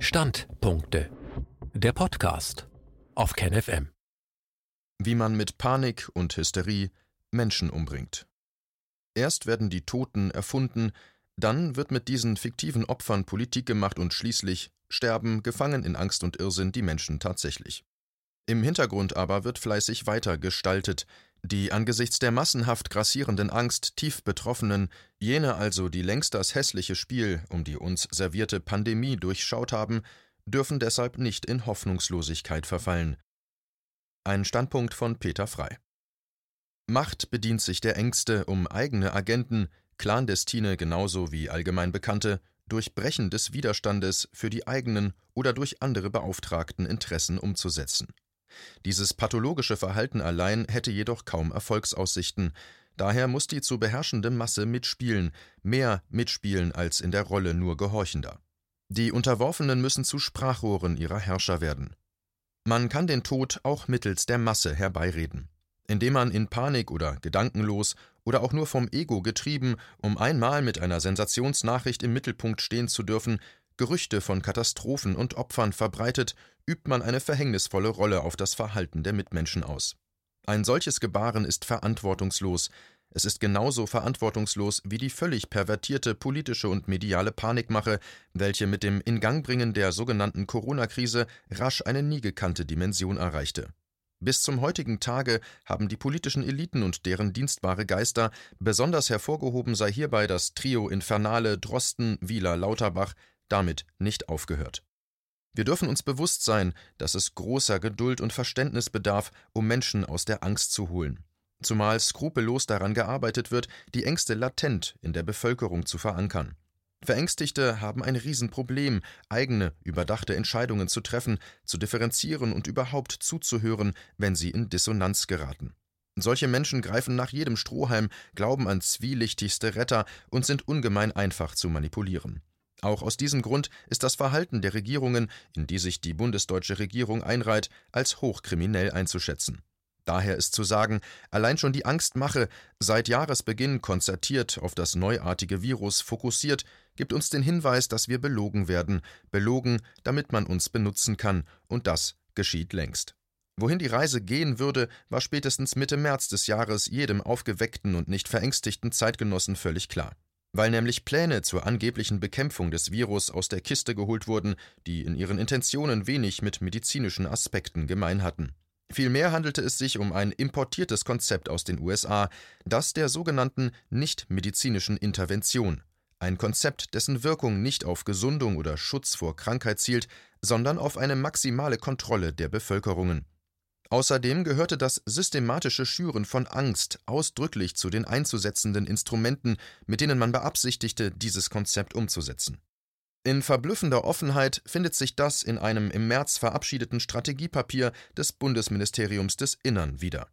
Standpunkte. Der Podcast auf KenFM. Wie man mit Panik und Hysterie Menschen umbringt. Erst werden die Toten erfunden, dann wird mit diesen fiktiven Opfern Politik gemacht und schließlich sterben, gefangen in Angst und Irrsinn, die Menschen tatsächlich. Im Hintergrund aber wird fleißig weiter gestaltet, die angesichts der massenhaft grassierenden Angst tief Betroffenen, jene also, die längst das hässliche Spiel um die uns servierte Pandemie durchschaut haben, dürfen deshalb nicht in Hoffnungslosigkeit verfallen. Ein Standpunkt von Peter Frei. Macht bedient sich der Ängste, um eigene Agenten, Clandestine genauso wie allgemein Bekannte, durch Brechen des Widerstandes für die eigenen oder durch andere beauftragten Interessen umzusetzen. Dieses pathologische Verhalten allein hätte jedoch kaum Erfolgsaussichten, daher muss die zu beherrschende Masse mitspielen, mehr mitspielen als in der Rolle nur Gehorchender. Die Unterworfenen müssen zu Sprachrohren ihrer Herrscher werden. Man kann den Tod auch mittels der Masse herbeireden, indem man in Panik oder gedankenlos oder auch nur vom Ego getrieben, um einmal mit einer Sensationsnachricht im Mittelpunkt stehen zu dürfen, Gerüchte von Katastrophen und Opfern verbreitet, übt man eine verhängnisvolle Rolle auf das Verhalten der Mitmenschen aus. Ein solches Gebaren ist verantwortungslos, es ist genauso verantwortungslos wie die völlig pervertierte politische und mediale Panikmache, welche mit dem Ingangbringen der sogenannten Corona-Krise rasch eine nie gekannte Dimension erreichte. Bis zum heutigen Tage haben die politischen Eliten und deren dienstbare Geister, besonders hervorgehoben sei hierbei das Trio Infernale Drosten, Wieler, Lauterbach, damit nicht aufgehört. Wir dürfen uns bewusst sein, dass es großer Geduld und Verständnis bedarf, um Menschen aus der Angst zu holen. Zumal skrupellos daran gearbeitet wird, die Ängste latent in der Bevölkerung zu verankern. Verängstigte haben ein Riesenproblem, eigene, überdachte Entscheidungen zu treffen, zu differenzieren und überhaupt zuzuhören, wenn sie in Dissonanz geraten. Solche Menschen greifen nach jedem Strohhalm, glauben an zwielichtigste Retter und sind ungemein einfach zu manipulieren. Auch aus diesem Grund ist das Verhalten der Regierungen, in die sich die bundesdeutsche Regierung einreiht, als hochkriminell einzuschätzen. Daher ist zu sagen, allein schon die Angstmache, seit Jahresbeginn konzertiert auf das neuartige Virus fokussiert, gibt uns den Hinweis, dass wir belogen werden, belogen, damit man uns benutzen kann, und das geschieht längst. Wohin die Reise gehen würde, war spätestens Mitte März des Jahres jedem aufgeweckten und nicht verängstigten Zeitgenossen völlig klar weil nämlich Pläne zur angeblichen Bekämpfung des Virus aus der Kiste geholt wurden, die in ihren Intentionen wenig mit medizinischen Aspekten gemein hatten. Vielmehr handelte es sich um ein importiertes Konzept aus den USA, das der sogenannten nichtmedizinischen Intervention, ein Konzept, dessen Wirkung nicht auf Gesundung oder Schutz vor Krankheit zielt, sondern auf eine maximale Kontrolle der Bevölkerungen. Außerdem gehörte das systematische Schüren von Angst ausdrücklich zu den einzusetzenden Instrumenten, mit denen man beabsichtigte, dieses Konzept umzusetzen. In verblüffender Offenheit findet sich das in einem im März verabschiedeten Strategiepapier des Bundesministeriums des Innern wieder.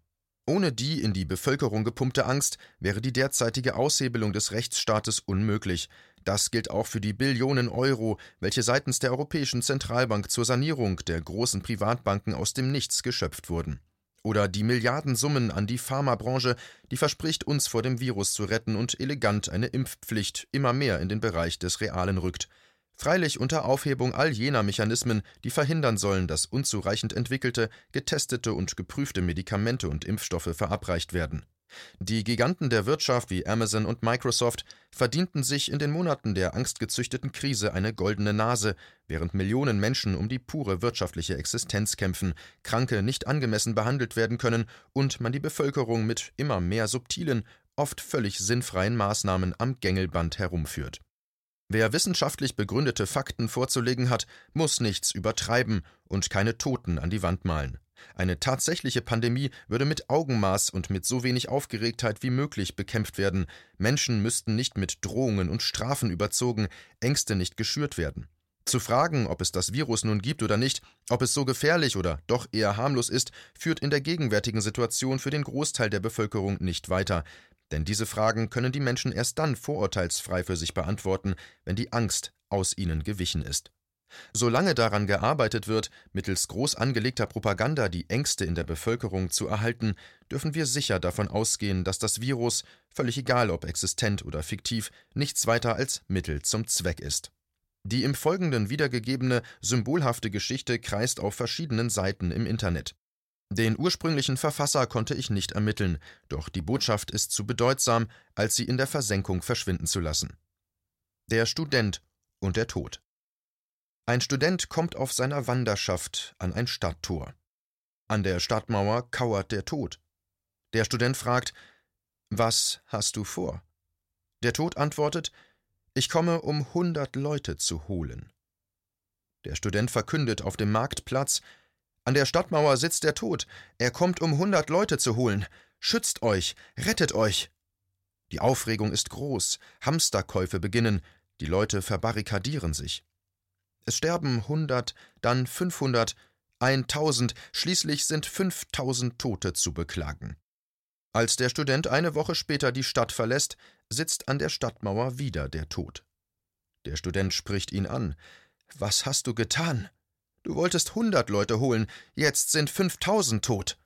Ohne die in die Bevölkerung gepumpte Angst wäre die derzeitige Aushebelung des Rechtsstaates unmöglich, das gilt auch für die Billionen Euro, welche seitens der Europäischen Zentralbank zur Sanierung der großen Privatbanken aus dem Nichts geschöpft wurden. Oder die Milliardensummen an die Pharmabranche, die verspricht, uns vor dem Virus zu retten und elegant eine Impfpflicht immer mehr in den Bereich des Realen rückt. Freilich unter Aufhebung all jener Mechanismen, die verhindern sollen, dass unzureichend entwickelte, getestete und geprüfte Medikamente und Impfstoffe verabreicht werden. Die Giganten der Wirtschaft wie Amazon und Microsoft verdienten sich in den Monaten der angstgezüchteten Krise eine goldene Nase, während Millionen Menschen um die pure wirtschaftliche Existenz kämpfen, Kranke nicht angemessen behandelt werden können und man die Bevölkerung mit immer mehr subtilen, oft völlig sinnfreien Maßnahmen am Gängelband herumführt. Wer wissenschaftlich begründete Fakten vorzulegen hat, muss nichts übertreiben und keine Toten an die Wand malen. Eine tatsächliche Pandemie würde mit Augenmaß und mit so wenig Aufgeregtheit wie möglich bekämpft werden. Menschen müssten nicht mit Drohungen und Strafen überzogen, Ängste nicht geschürt werden. Zu fragen, ob es das Virus nun gibt oder nicht, ob es so gefährlich oder doch eher harmlos ist, führt in der gegenwärtigen Situation für den Großteil der Bevölkerung nicht weiter. Denn diese Fragen können die Menschen erst dann vorurteilsfrei für sich beantworten, wenn die Angst aus ihnen gewichen ist. Solange daran gearbeitet wird, mittels groß angelegter Propaganda die Ängste in der Bevölkerung zu erhalten, dürfen wir sicher davon ausgehen, dass das Virus, völlig egal ob existent oder fiktiv, nichts weiter als Mittel zum Zweck ist. Die im Folgenden wiedergegebene symbolhafte Geschichte kreist auf verschiedenen Seiten im Internet. Den ursprünglichen Verfasser konnte ich nicht ermitteln, doch die Botschaft ist zu bedeutsam, als sie in der Versenkung verschwinden zu lassen. Der Student und der Tod. Ein Student kommt auf seiner Wanderschaft an ein Stadttor. An der Stadtmauer kauert der Tod. Der Student fragt: Was hast du vor? Der Tod antwortet: Ich komme, um hundert Leute zu holen. Der Student verkündet auf dem Marktplatz: An der Stadtmauer sitzt der Tod. Er kommt, um hundert Leute zu holen. Schützt euch, rettet euch. Die Aufregung ist groß. Hamsterkäufe beginnen. Die Leute verbarrikadieren sich. Es sterben hundert, dann fünfhundert, eintausend, schließlich sind fünftausend Tote zu beklagen. Als der Student eine Woche später die Stadt verlässt, sitzt an der Stadtmauer wieder der Tod. Der Student spricht ihn an. Was hast du getan? Du wolltest hundert Leute holen, jetzt sind fünftausend tot.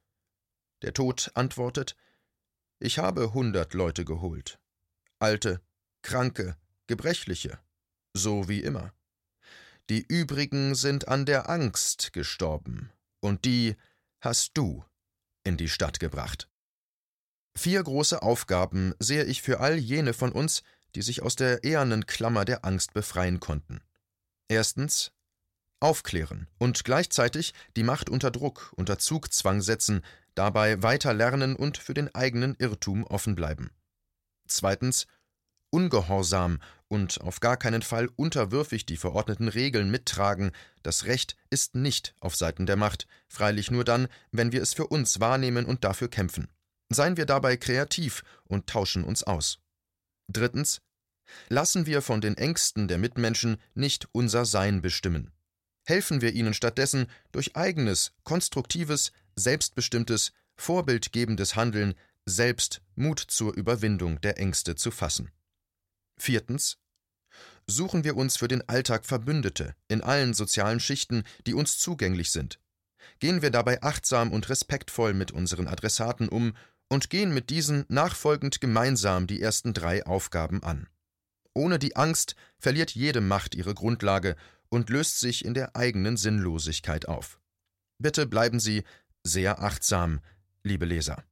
Der Tod antwortet Ich habe hundert Leute geholt. Alte, Kranke, Gebrechliche, so wie immer. Die übrigen sind an der Angst gestorben, und die hast du in die Stadt gebracht. Vier große Aufgaben sehe ich für all jene von uns, die sich aus der ehernen Klammer der Angst befreien konnten. Erstens aufklären und gleichzeitig die Macht unter Druck, unter Zugzwang setzen, dabei weiter lernen und für den eigenen Irrtum offen bleiben. Zweitens ungehorsam und auf gar keinen Fall unterwürfig die verordneten Regeln mittragen, das Recht ist nicht auf Seiten der Macht, freilich nur dann, wenn wir es für uns wahrnehmen und dafür kämpfen. Seien wir dabei kreativ und tauschen uns aus. Drittens Lassen wir von den Ängsten der Mitmenschen nicht unser Sein bestimmen. Helfen wir ihnen stattdessen durch eigenes, konstruktives, selbstbestimmtes, vorbildgebendes Handeln selbst Mut zur Überwindung der Ängste zu fassen. Viertens. Suchen wir uns für den Alltag Verbündete in allen sozialen Schichten, die uns zugänglich sind. Gehen wir dabei achtsam und respektvoll mit unseren Adressaten um und gehen mit diesen nachfolgend gemeinsam die ersten drei Aufgaben an. Ohne die Angst verliert jede Macht ihre Grundlage und löst sich in der eigenen Sinnlosigkeit auf. Bitte bleiben Sie sehr achtsam, liebe Leser.